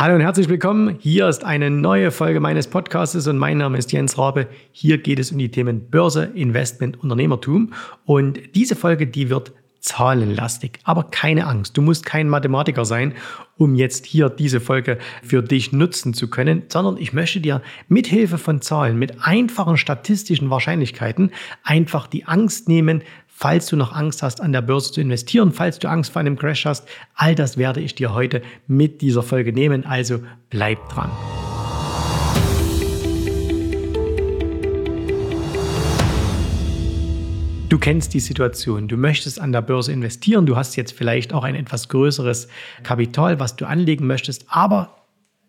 Hallo und herzlich willkommen. Hier ist eine neue Folge meines Podcasts und mein Name ist Jens Rabe. Hier geht es um die Themen Börse, Investment, Unternehmertum. Und diese Folge, die wird zahlenlastig. Aber keine Angst, du musst kein Mathematiker sein, um jetzt hier diese Folge für dich nutzen zu können, sondern ich möchte dir mithilfe von Zahlen, mit einfachen statistischen Wahrscheinlichkeiten einfach die Angst nehmen, falls du noch Angst hast, an der Börse zu investieren, falls du Angst vor einem Crash hast. All das werde ich dir heute mit dieser Folge nehmen. Also bleib dran. Du kennst die Situation, du möchtest an der Börse investieren, du hast jetzt vielleicht auch ein etwas größeres Kapital, was du anlegen möchtest, aber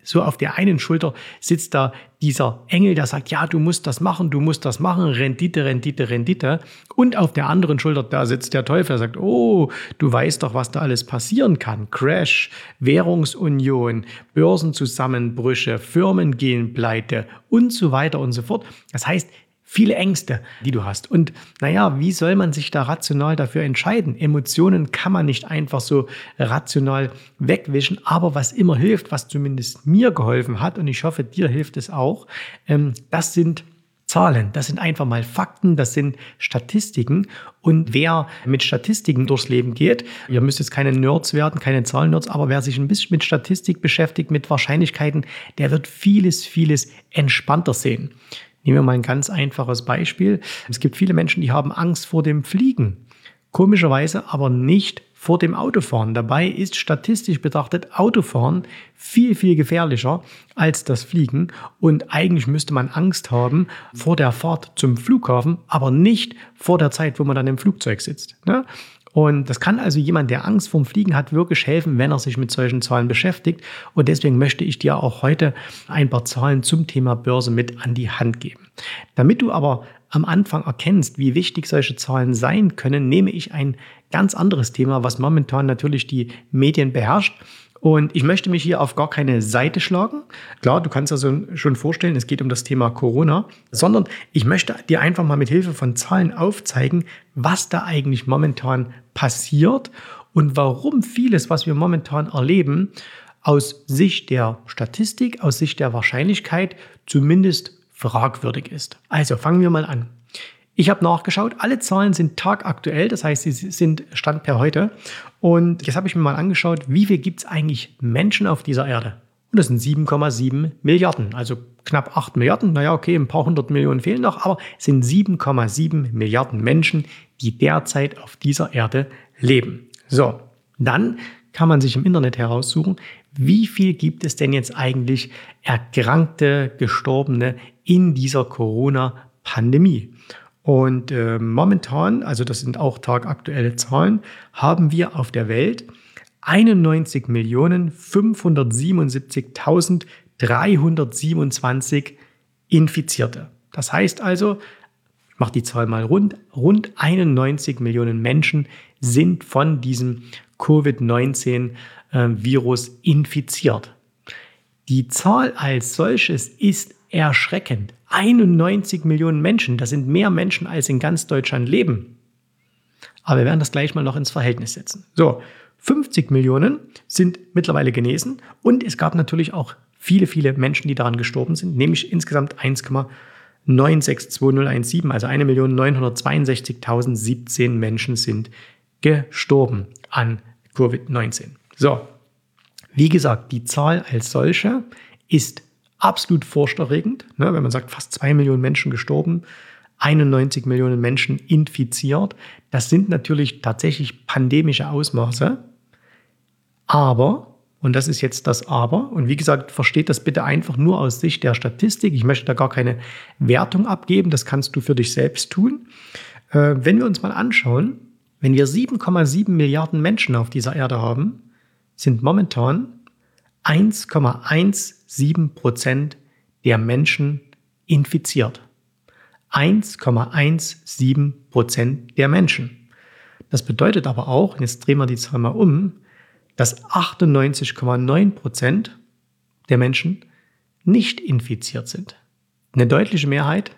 so auf der einen Schulter sitzt da dieser Engel, der sagt, ja, du musst das machen, du musst das machen, Rendite, Rendite, Rendite. Und auf der anderen Schulter, da sitzt der Teufel, der sagt, oh, du weißt doch, was da alles passieren kann. Crash, Währungsunion, Börsenzusammenbrüche, Firmen gehen pleite und so weiter und so fort. Das heißt, viele Ängste, die du hast. Und naja, wie soll man sich da rational dafür entscheiden? Emotionen kann man nicht einfach so rational wegwischen, aber was immer hilft, was zumindest mir geholfen hat, und ich hoffe, dir hilft es auch, ähm, das sind Zahlen. Das sind einfach mal Fakten, das sind Statistiken. Und wer mit Statistiken durchs Leben geht, ihr müsst jetzt keine Nerds werden, keine Zahlen-Nerds, aber wer sich ein bisschen mit Statistik beschäftigt, mit Wahrscheinlichkeiten, der wird vieles, vieles entspannter sehen. Nehmen wir mal ein ganz einfaches Beispiel. Es gibt viele Menschen, die haben Angst vor dem Fliegen. Komischerweise aber nicht vor dem Autofahren. Dabei ist statistisch betrachtet Autofahren viel, viel gefährlicher als das Fliegen. Und eigentlich müsste man Angst haben vor der Fahrt zum Flughafen, aber nicht vor der Zeit, wo man dann im Flugzeug sitzt. Ne? Und das kann also jemand, der Angst vorm Fliegen hat, wirklich helfen, wenn er sich mit solchen Zahlen beschäftigt. Und deswegen möchte ich dir auch heute ein paar Zahlen zum Thema Börse mit an die Hand geben. Damit du aber am Anfang erkennst, wie wichtig solche Zahlen sein können, nehme ich ein ganz anderes Thema, was momentan natürlich die Medien beherrscht. Und ich möchte mich hier auf gar keine Seite schlagen. Klar, du kannst also schon vorstellen, es geht um das Thema Corona, sondern ich möchte dir einfach mal mit Hilfe von Zahlen aufzeigen, was da eigentlich momentan passiert und warum vieles, was wir momentan erleben, aus Sicht der Statistik, aus Sicht der Wahrscheinlichkeit zumindest fragwürdig ist. Also fangen wir mal an. Ich habe nachgeschaut, alle Zahlen sind tagaktuell, das heißt, sie sind Stand per heute. Und jetzt habe ich mir mal angeschaut, wie viel gibt es eigentlich Menschen auf dieser Erde? Und das sind 7,7 Milliarden, also knapp 8 Milliarden. Naja, okay, ein paar hundert Millionen fehlen noch, aber es sind 7,7 Milliarden Menschen, die derzeit auf dieser Erde leben. So, dann kann man sich im Internet heraussuchen, wie viel gibt es denn jetzt eigentlich Erkrankte, Gestorbene in dieser Corona-Pandemie? Und äh, momentan, also das sind auch tagaktuelle Zahlen, haben wir auf der Welt 91.577.327 Infizierte. Das heißt also, ich mache die Zahl mal rund, rund 91 Millionen Menschen sind von diesem Covid-19-Virus äh, infiziert. Die Zahl als solches ist erschreckend. 91 Millionen Menschen, das sind mehr Menschen, als in ganz Deutschland leben. Aber wir werden das gleich mal noch ins Verhältnis setzen. So, 50 Millionen sind mittlerweile genesen und es gab natürlich auch viele, viele Menschen, die daran gestorben sind, nämlich insgesamt 1,962017, also 1.962.017 Menschen sind gestorben an Covid-19. So, wie gesagt, die Zahl als solche ist absolut furchterregend, ne, wenn man sagt, fast zwei Millionen Menschen gestorben, 91 Millionen Menschen infiziert. Das sind natürlich tatsächlich pandemische Ausmaße. Aber, und das ist jetzt das Aber, und wie gesagt, versteht das bitte einfach nur aus Sicht der Statistik. Ich möchte da gar keine Wertung abgeben, das kannst du für dich selbst tun. Äh, wenn wir uns mal anschauen, wenn wir 7,7 Milliarden Menschen auf dieser Erde haben, sind momentan 1,17 Prozent der Menschen infiziert. 1,17 Prozent der Menschen. Das bedeutet aber auch, jetzt drehen wir die Zahl mal um, dass 98,9 Prozent der Menschen nicht infiziert sind. Eine deutliche Mehrheit,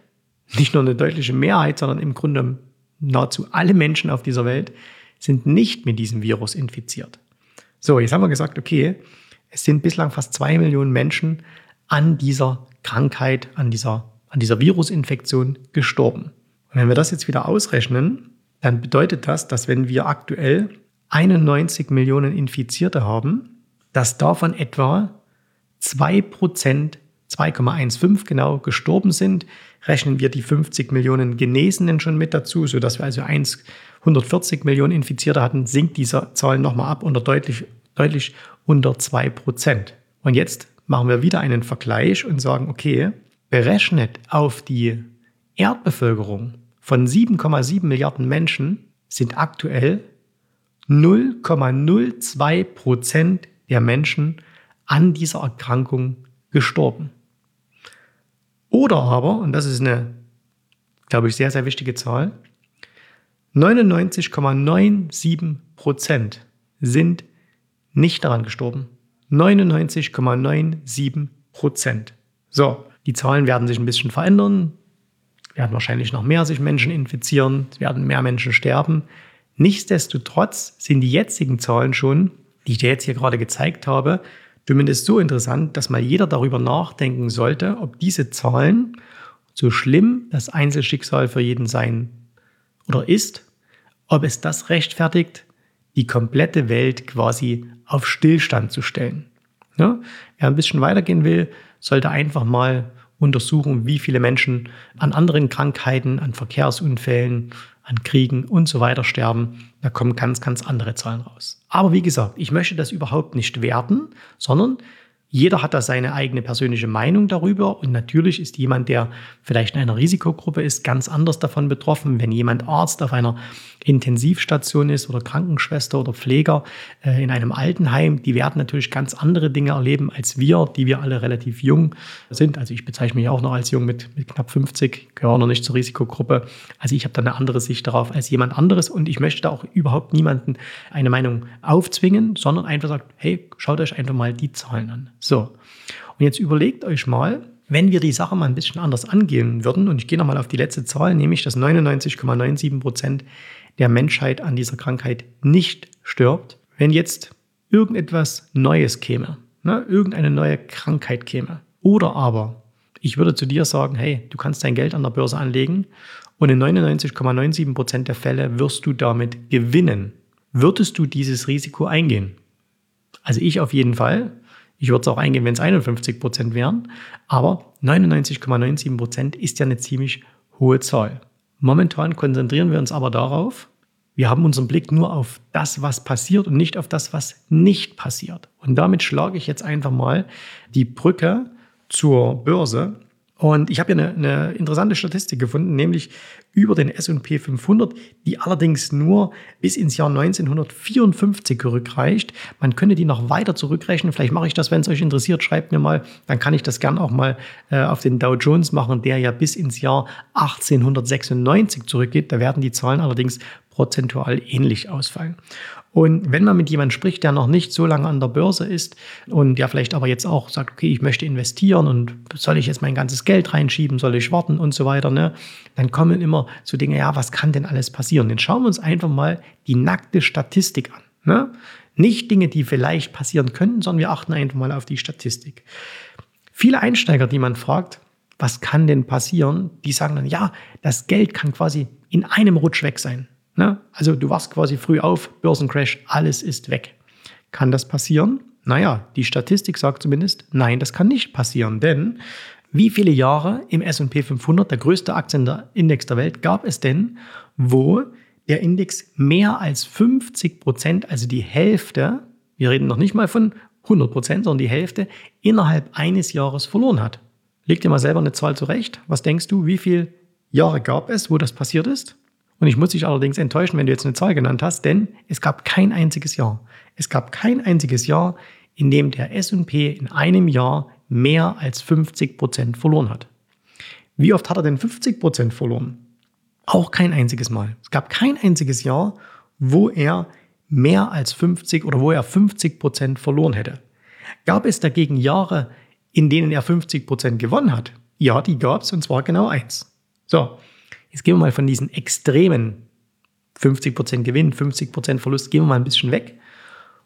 nicht nur eine deutliche Mehrheit, sondern im Grunde nahezu alle Menschen auf dieser Welt sind nicht mit diesem Virus infiziert. So, jetzt haben wir gesagt, okay, Es sind bislang fast zwei Millionen Menschen an dieser Krankheit, an dieser, an dieser Virusinfektion gestorben. Und wenn wir das jetzt wieder ausrechnen, dann bedeutet das, dass wenn wir aktuell 91 Millionen Infizierte haben, dass davon etwa 2%, 2,15 genau gestorben sind. Rechnen wir die 50 Millionen Genesenen schon mit dazu, sodass wir also 140 Millionen Infizierte hatten, sinkt diese Zahl nochmal ab unter deutlich, deutlich unter 2%. Und jetzt machen wir wieder einen Vergleich und sagen, okay, berechnet auf die Erdbevölkerung von 7,7 Milliarden Menschen sind aktuell 0,02 Prozent der Menschen an dieser Erkrankung gestorben. Oder aber, und das ist eine, glaube ich, sehr, sehr wichtige Zahl, 99,97 Prozent sind nicht daran gestorben. 99,97 Prozent. So, die Zahlen werden sich ein bisschen verändern werden wahrscheinlich noch mehr sich Menschen infizieren, es werden mehr Menschen sterben. Nichtsdestotrotz sind die jetzigen Zahlen schon, die ich dir jetzt hier gerade gezeigt habe, zumindest so interessant, dass mal jeder darüber nachdenken sollte, ob diese Zahlen, so schlimm das Einzelschicksal für jeden sein oder ist, ob es das rechtfertigt, die komplette Welt quasi auf Stillstand zu stellen. Ja? Wer ein bisschen weitergehen will, sollte einfach mal untersuchen, wie viele Menschen an anderen Krankheiten, an Verkehrsunfällen, an Kriegen und so weiter sterben. Da kommen ganz, ganz andere Zahlen raus. Aber wie gesagt, ich möchte das überhaupt nicht werten, sondern jeder hat da seine eigene persönliche Meinung darüber und natürlich ist jemand, der vielleicht in einer Risikogruppe ist, ganz anders davon betroffen. Wenn jemand Arzt auf einer Intensivstation ist oder Krankenschwester oder Pfleger äh, in einem Altenheim, die werden natürlich ganz andere Dinge erleben als wir, die wir alle relativ jung sind. Also ich bezeichne mich auch noch als jung mit, mit knapp 50, gehöre noch nicht zur Risikogruppe. Also ich habe da eine andere Sicht darauf als jemand anderes und ich möchte da auch überhaupt niemanden eine Meinung aufzwingen, sondern einfach sagen, hey, schaut euch einfach mal die Zahlen an. So. Und jetzt überlegt euch mal, wenn wir die Sache mal ein bisschen anders angehen würden, und ich gehe nochmal auf die letzte Zahl, nämlich dass 99,97 Prozent der Menschheit an dieser Krankheit nicht stirbt, wenn jetzt irgendetwas Neues käme, ne, irgendeine neue Krankheit käme, oder aber ich würde zu dir sagen, hey, du kannst dein Geld an der Börse anlegen und in 99,97 Prozent der Fälle wirst du damit gewinnen. Würdest du dieses Risiko eingehen? Also ich auf jeden Fall. Ich würde es auch eingehen, wenn es 51 Prozent wären. Aber 99,97 Prozent ist ja eine ziemlich hohe Zahl. Momentan konzentrieren wir uns aber darauf, wir haben unseren Blick nur auf das, was passiert und nicht auf das, was nicht passiert. Und damit schlage ich jetzt einfach mal die Brücke zur Börse und ich habe hier eine, eine, interessante Statistik gefunden, nämlich über den S&P 500, die allerdings nur bis ins Jahr 1954 zurückreicht. Man könnte die noch weiter zurückrechnen. Vielleicht mache ich das, wenn es euch interessiert, schreibt mir mal. Dann kann ich das gern auch mal äh, auf den Dow Jones machen, der ja bis ins Jahr 1896 zurückgeht. Da werden die Zahlen allerdings prozentual ähnlich ausfallen. Und wenn man mit jemandem spricht, der noch nicht so lange an der Börse ist und der vielleicht aber jetzt auch sagt, okay, ich möchte investieren und soll ich jetzt mein ganzes Geld reinschieben, soll ich warten und so weiter, ne? dann kommen immer so Dinge, ja, was kann denn alles passieren? Dann schauen wir uns einfach mal die nackte Statistik an. Ne? Nicht Dinge, die vielleicht passieren können, sondern wir achten einfach mal auf die Statistik. Viele Einsteiger, die man fragt, was kann denn passieren, die sagen dann, ja, das Geld kann quasi in einem Rutsch weg sein. Ne? Also du wachst quasi früh auf, Börsencrash, alles ist weg. Kann das passieren? Naja, die Statistik sagt zumindest, nein, das kann nicht passieren, denn wie viele Jahre im S&P 500, der größte Aktienindex der Welt, gab es denn, wo der Index mehr als 50 Prozent, also die Hälfte, wir reden noch nicht mal von 100 Prozent, sondern die Hälfte, innerhalb eines Jahres verloren hat? Leg dir mal selber eine Zahl zurecht. Was denkst du, wie viele Jahre gab es, wo das passiert ist? Und ich muss dich allerdings enttäuschen, wenn du jetzt eine Zahl genannt hast, denn es gab kein einziges Jahr. Es gab kein einziges Jahr, in dem der S&P in einem Jahr mehr als 50 Prozent verloren hat. Wie oft hat er denn 50 Prozent verloren? Auch kein einziges Mal. Es gab kein einziges Jahr, wo er mehr als 50 oder wo er 50 Prozent verloren hätte. Gab es dagegen Jahre, in denen er 50 Prozent gewonnen hat? Ja, die gab es und zwar genau eins. So, Jetzt gehen wir mal von diesen extremen 50% Gewinn, 50% Verlust, gehen wir mal ein bisschen weg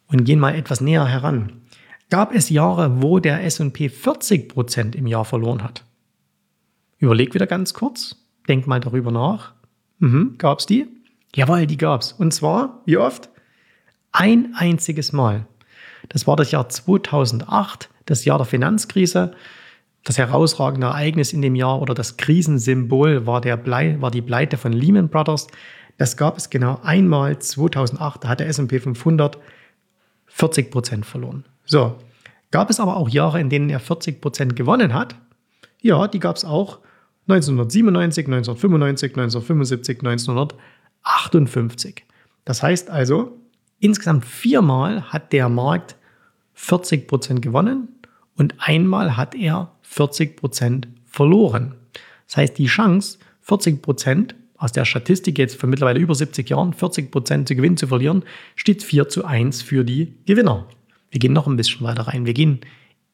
und gehen mal etwas näher heran. Gab es Jahre, wo der S&P 40 Prozent im Jahr verloren hat? Überleg wieder ganz kurz. Denk mal darüber nach. Mhm, gab es die? Jawohl, die gab es. Und zwar, wie oft? Ein einziges Mal. Das war das Jahr 2008, das Jahr der Finanzkrise. Das herausragende Ereignis in dem Jahr oder das Krisensymbol war, der Blei, war die Pleite von Lehman Brothers. Das gab es genau einmal 2008. Da hat der S&P 500 40 Prozent verloren. So, gab es aber auch Jahre, in denen er 40 Prozent gewonnen hat? Ja, die gab es auch 1997, 1995, 1975, 1958. Das heißt also, insgesamt viermal hat der Markt 40 Prozent gewonnen und einmal hat er 40 Prozent verloren. Das heißt, die Chance, 40 Prozent aus der Statistik jetzt von mittlerweile über 70 Jahren, 40 Prozent zu Gewinn zu verlieren, steht 4 zu 1 für die Gewinner. Wir gehen noch ein bisschen weiter rein. Wir gehen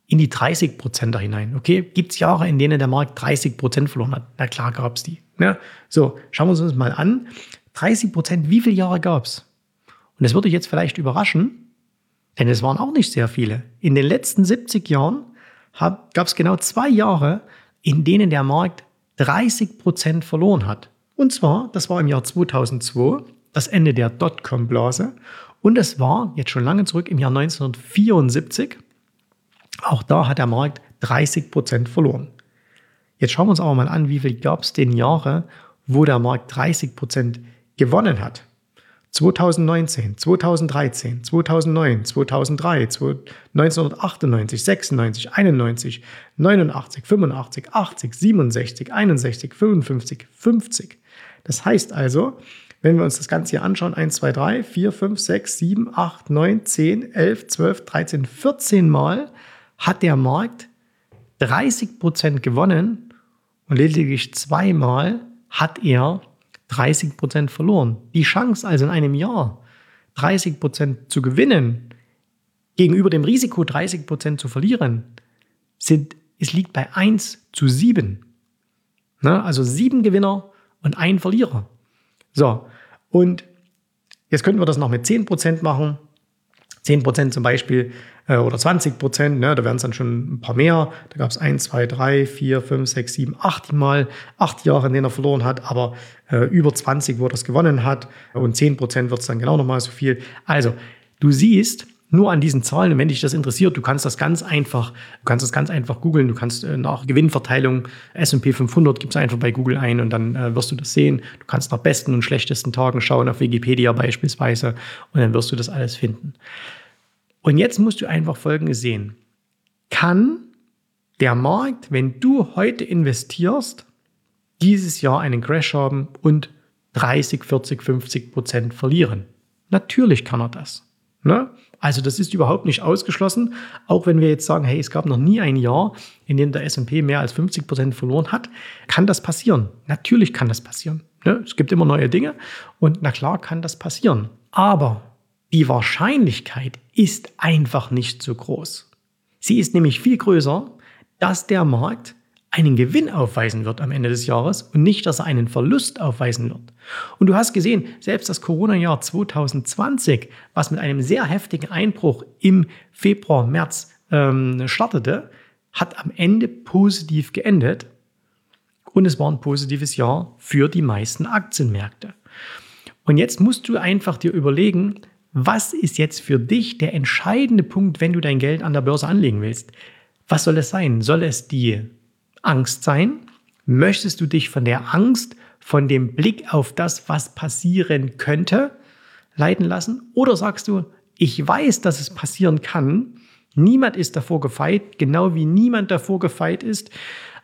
in die 30 Prozent da hinein. Okay, gibt es Jahre, in denen der Markt 30 Prozent verloren hat? Na klar gab es die. Ja, so, schauen wir uns das mal an. 30 Prozent, wie viele Jahre gab es? Und das würde jetzt vielleicht überraschen, denn es waren auch nicht sehr viele. In den letzten 70 Jahren gab es genau zwei Jahre, in denen der Markt 30 Prozent verloren hat. Und zwar, das war im Jahr 2002, das Ende der Dotcom-Blase. Und es war jetzt schon lange zurück im Jahr 1974. Auch da hat der Markt 30 Prozent verloren. Jetzt schauen wir uns aber mal an, wie viel gab es denn Jahre, wo der Markt 30 Prozent gewonnen hat. 2019, 2013, 2009, 2003, 1998, 96, 91, 89, 85, 80, 67, 61, 55, 50. Das heißt also, wenn wir uns das Ganze hier anschauen, 1, 2, 3, 4, 5, 6, 7, 8, 9, 10, 11, 12, 13, 14 Mal hat der Markt 30 Prozent gewonnen und lediglich zweimal hat er 30 Prozent verloren. Die Chance also in einem Jahr 30 Prozent zu gewinnen, gegenüber dem Risiko 30 Prozent zu verlieren, sind, es liegt bei 1 zu 7. Ne? Also sieben Gewinner und ein Verlierer. So, und jetzt könnten wir das noch mit 10 Prozent machen. 10 Prozent zum Beispiel äh, oder 20 Prozent, ne, da wären es dann schon ein paar mehr. Da gab es 1, 2, 3, 4, 5, 6, 7, 8 Mal, 8 Jahre, in denen er verloren hat, aber äh, über 20, wo er das gewonnen hat. Und 10 Prozent wird es dann genau nochmal so viel. Also, du siehst, nur an diesen Zahlen. Und wenn dich das interessiert, du kannst das ganz einfach, du kannst das ganz einfach googeln. Du kannst äh, nach Gewinnverteilung S&P 500 gibst einfach bei Google ein und dann äh, wirst du das sehen. Du kannst nach besten und schlechtesten Tagen schauen, auf Wikipedia beispielsweise und dann wirst du das alles finden. Und jetzt musst du einfach Folgendes sehen. Kann der Markt, wenn du heute investierst, dieses Jahr einen Crash haben und 30, 40, 50 Prozent verlieren? Natürlich kann er das. Ne? Also das ist überhaupt nicht ausgeschlossen, auch wenn wir jetzt sagen, hey, es gab noch nie ein Jahr, in dem der S&P mehr als 50 Prozent verloren hat, kann das passieren. Natürlich kann das passieren. Ne? Es gibt immer neue Dinge und na klar kann das passieren. Aber die Wahrscheinlichkeit ist einfach nicht so groß. Sie ist nämlich viel größer, dass der Markt einen Gewinn aufweisen wird am Ende des Jahres und nicht, dass er einen Verlust aufweisen wird. Und du hast gesehen, selbst das Corona-Jahr 2020, was mit einem sehr heftigen Einbruch im Februar, März ähm, startete, hat am Ende positiv geendet. Und es war ein positives Jahr für die meisten Aktienmärkte. Und jetzt musst du einfach dir überlegen, was ist jetzt für dich der entscheidende Punkt, wenn du dein Geld an der Börse anlegen willst? Was soll es sein? Soll es die Angst sein? Möchtest du dich von der Angst, von dem Blick auf das, was passieren könnte, leiten lassen? Oder sagst du, ich weiß, dass es passieren kann. Niemand ist davor gefeit, genau wie niemand davor gefeit ist,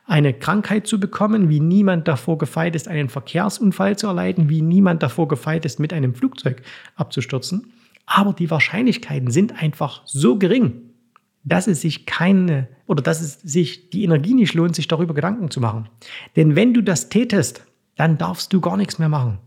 eine Krankheit zu bekommen, wie niemand davor gefeit ist, einen Verkehrsunfall zu erleiden, wie niemand davor gefeit ist, mit einem Flugzeug abzustürzen. Aber die Wahrscheinlichkeiten sind einfach so gering, dass es sich keine oder dass es sich die Energie nicht lohnt, sich darüber Gedanken zu machen. Denn wenn du das tätest, dann darfst du gar nichts mehr machen.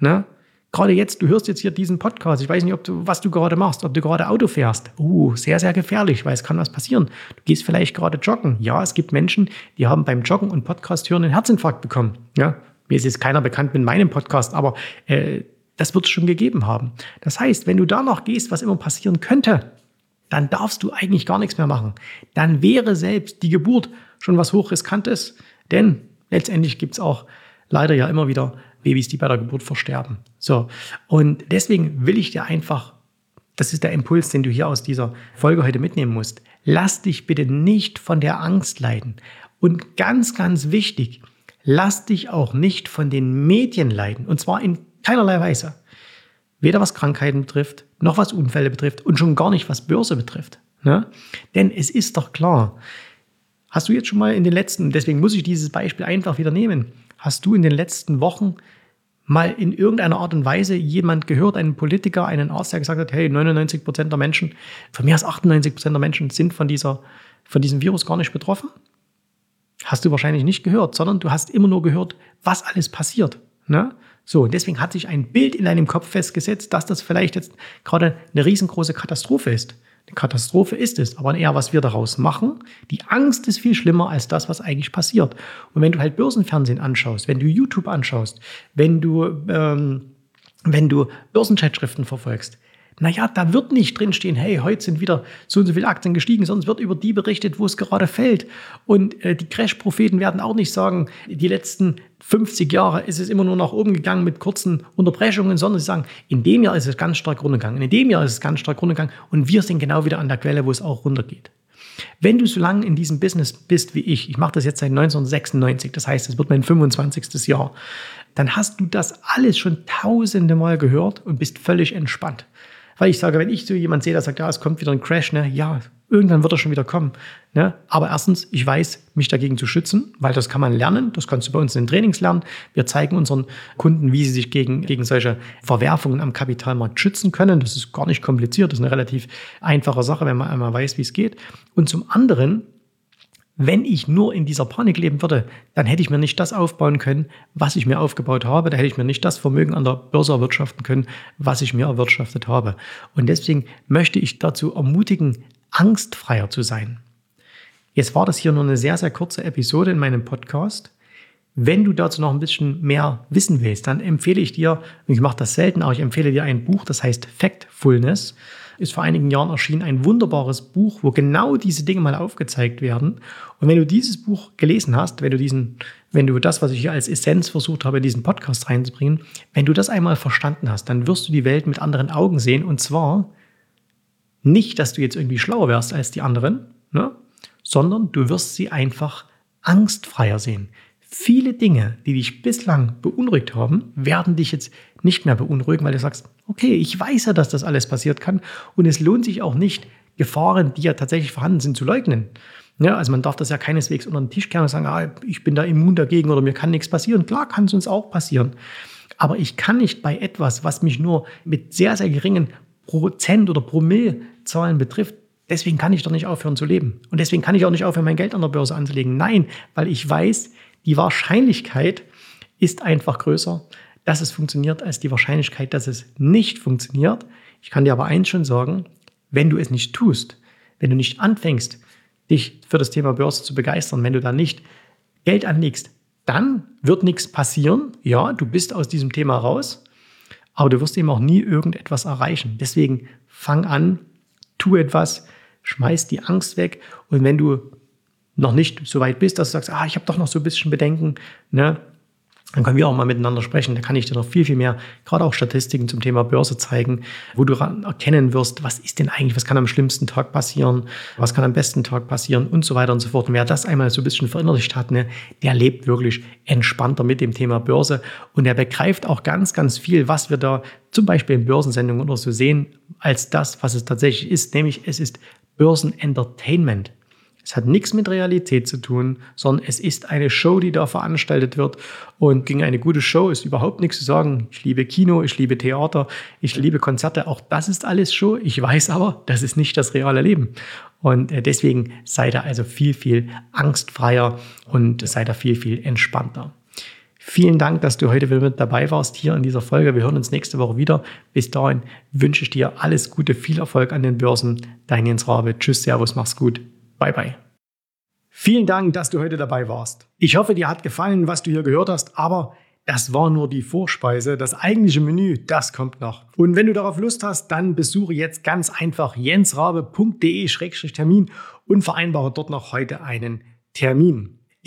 Ne? Gerade jetzt, du hörst jetzt hier diesen Podcast. Ich weiß nicht, ob du, was du gerade machst, ob du gerade Auto fährst. Uh, sehr, sehr gefährlich, weil es kann was passieren. Du gehst vielleicht gerade joggen. Ja, es gibt Menschen, die haben beim Joggen und Podcast hören einen Herzinfarkt bekommen. Ja, mir ist jetzt keiner bekannt mit meinem Podcast, aber äh, das wird es schon gegeben haben. Das heißt, wenn du danach gehst, was immer passieren könnte, dann darfst du eigentlich gar nichts mehr machen. Dann wäre selbst die Geburt schon was hochriskantes, denn letztendlich gibt es auch leider ja immer wieder Babys, die bei der Geburt versterben. So, und deswegen will ich dir einfach, das ist der Impuls, den du hier aus dieser Folge heute mitnehmen musst. Lass dich bitte nicht von der Angst leiden. Und ganz, ganz wichtig, lass dich auch nicht von den Medien leiden. Und zwar in keinerlei Weise. Weder was Krankheiten betrifft, noch was Unfälle betrifft und schon gar nicht was Börse betrifft. Ne? Denn es ist doch klar, hast du jetzt schon mal in den letzten, deswegen muss ich dieses Beispiel einfach wieder nehmen, hast du in den letzten Wochen mal in irgendeiner Art und Weise jemand gehört, einen Politiker, einen Arzt, der gesagt hat, hey, 99 Prozent der Menschen, von mehr als 98 Prozent der Menschen sind von, dieser, von diesem Virus gar nicht betroffen? Hast du wahrscheinlich nicht gehört, sondern du hast immer nur gehört, was alles passiert. Ne? So, und deswegen hat sich ein Bild in deinem Kopf festgesetzt, dass das vielleicht jetzt gerade eine riesengroße Katastrophe ist. Eine Katastrophe ist es, aber eher, was wir daraus machen. Die Angst ist viel schlimmer als das, was eigentlich passiert. Und wenn du halt Börsenfernsehen anschaust, wenn du YouTube anschaust, wenn du, ähm, wenn du Börsenzeitschriften verfolgst, naja, da wird nicht drinstehen, hey, heute sind wieder so und so viele Aktien gestiegen, es wird über die berichtet, wo es gerade fällt. Und äh, die Crash-Propheten werden auch nicht sagen, die letzten 50 Jahre ist es immer nur nach oben gegangen mit kurzen Unterbrechungen, sondern sie sagen, in dem Jahr ist es ganz stark runtergegangen, in dem Jahr ist es ganz stark runtergegangen und wir sind genau wieder an der Quelle, wo es auch runtergeht. Wenn du so lange in diesem Business bist wie ich, ich mache das jetzt seit 1996, das heißt, es wird mein 25. Jahr, dann hast du das alles schon tausende Mal gehört und bist völlig entspannt. Weil ich sage, wenn ich so jemand sehe, der sagt, ja, es kommt wieder ein Crash, ne, ja, irgendwann wird er schon wieder kommen. Ne? Aber erstens, ich weiß, mich dagegen zu schützen, weil das kann man lernen. Das kannst du bei uns in den Trainings lernen. Wir zeigen unseren Kunden, wie sie sich gegen, gegen solche Verwerfungen am Kapitalmarkt schützen können. Das ist gar nicht kompliziert. Das ist eine relativ einfache Sache, wenn man einmal weiß, wie es geht. Und zum anderen wenn ich nur in dieser Panik leben würde, dann hätte ich mir nicht das aufbauen können, was ich mir aufgebaut habe. Da hätte ich mir nicht das Vermögen an der Börse erwirtschaften können, was ich mir erwirtschaftet habe. Und deswegen möchte ich dazu ermutigen, angstfreier zu sein. Jetzt war das hier nur eine sehr, sehr kurze Episode in meinem Podcast. Wenn du dazu noch ein bisschen mehr wissen willst, dann empfehle ich dir, ich mache das selten, aber ich empfehle dir ein Buch, das heißt Factfulness ist vor einigen Jahren erschienen, ein wunderbares Buch, wo genau diese Dinge mal aufgezeigt werden. Und wenn du dieses Buch gelesen hast, wenn du diesen, wenn du das, was ich hier als Essenz versucht habe, in diesen Podcast reinzubringen, wenn du das einmal verstanden hast, dann wirst du die Welt mit anderen Augen sehen. Und zwar nicht, dass du jetzt irgendwie schlauer wärst als die anderen, ne? sondern du wirst sie einfach angstfreier sehen. Viele Dinge, die dich bislang beunruhigt haben, werden dich jetzt nicht mehr beunruhigen, weil du sagst, okay, ich weiß ja, dass das alles passiert kann und es lohnt sich auch nicht, Gefahren, die ja tatsächlich vorhanden sind, zu leugnen. Ja, also man darf das ja keineswegs unter den Tisch kehren und sagen, ah, ich bin da immun dagegen oder mir kann nichts passieren. Klar kann es uns auch passieren. Aber ich kann nicht bei etwas, was mich nur mit sehr, sehr geringen Prozent- oder Promillezahlen betrifft, deswegen kann ich doch nicht aufhören zu leben. Und deswegen kann ich auch nicht aufhören, mein Geld an der Börse anzulegen. Nein, weil ich weiß, die Wahrscheinlichkeit ist einfach größer, dass es funktioniert, als die Wahrscheinlichkeit, dass es nicht funktioniert. Ich kann dir aber eins schon sagen, wenn du es nicht tust, wenn du nicht anfängst, dich für das Thema Börse zu begeistern, wenn du da nicht Geld anlegst, dann wird nichts passieren. Ja, du bist aus diesem Thema raus, aber du wirst eben auch nie irgendetwas erreichen. Deswegen fang an, tu etwas, schmeiß die Angst weg und wenn du noch nicht so weit bist, dass du sagst, ah, ich habe doch noch so ein bisschen Bedenken, ne? dann können wir auch mal miteinander sprechen. Da kann ich dir noch viel, viel mehr, gerade auch Statistiken zum Thema Börse zeigen, wo du erkennen wirst, was ist denn eigentlich, was kann am schlimmsten Tag passieren, was kann am besten Tag passieren und so weiter und so fort. Und wer das einmal so ein bisschen verinnerlicht hat, ne, der lebt wirklich entspannter mit dem Thema Börse und er begreift auch ganz, ganz viel, was wir da zum Beispiel in Börsensendungen oder so sehen, als das, was es tatsächlich ist, nämlich es ist Börsenentertainment. Es hat nichts mit Realität zu tun, sondern es ist eine Show, die da veranstaltet wird. Und gegen eine gute Show ist überhaupt nichts zu sagen. Ich liebe Kino, ich liebe Theater, ich liebe Konzerte. Auch das ist alles Show. Ich weiß aber, das ist nicht das reale Leben. Und äh, deswegen seid ihr also viel, viel angstfreier und seid ihr viel, viel entspannter. Vielen Dank, dass du heute wieder mit dabei warst hier in dieser Folge. Wir hören uns nächste Woche wieder. Bis dahin wünsche ich dir alles Gute, viel Erfolg an den Börsen. Dein Jens Rabe. Tschüss, Servus, mach's gut. Bye bye. Vielen Dank, dass du heute dabei warst. Ich hoffe, dir hat gefallen, was du hier gehört hast, aber das war nur die Vorspeise. Das eigentliche Menü, das kommt noch. Und wenn du darauf Lust hast, dann besuche jetzt ganz einfach jensrabe.de-termin und vereinbare dort noch heute einen Termin.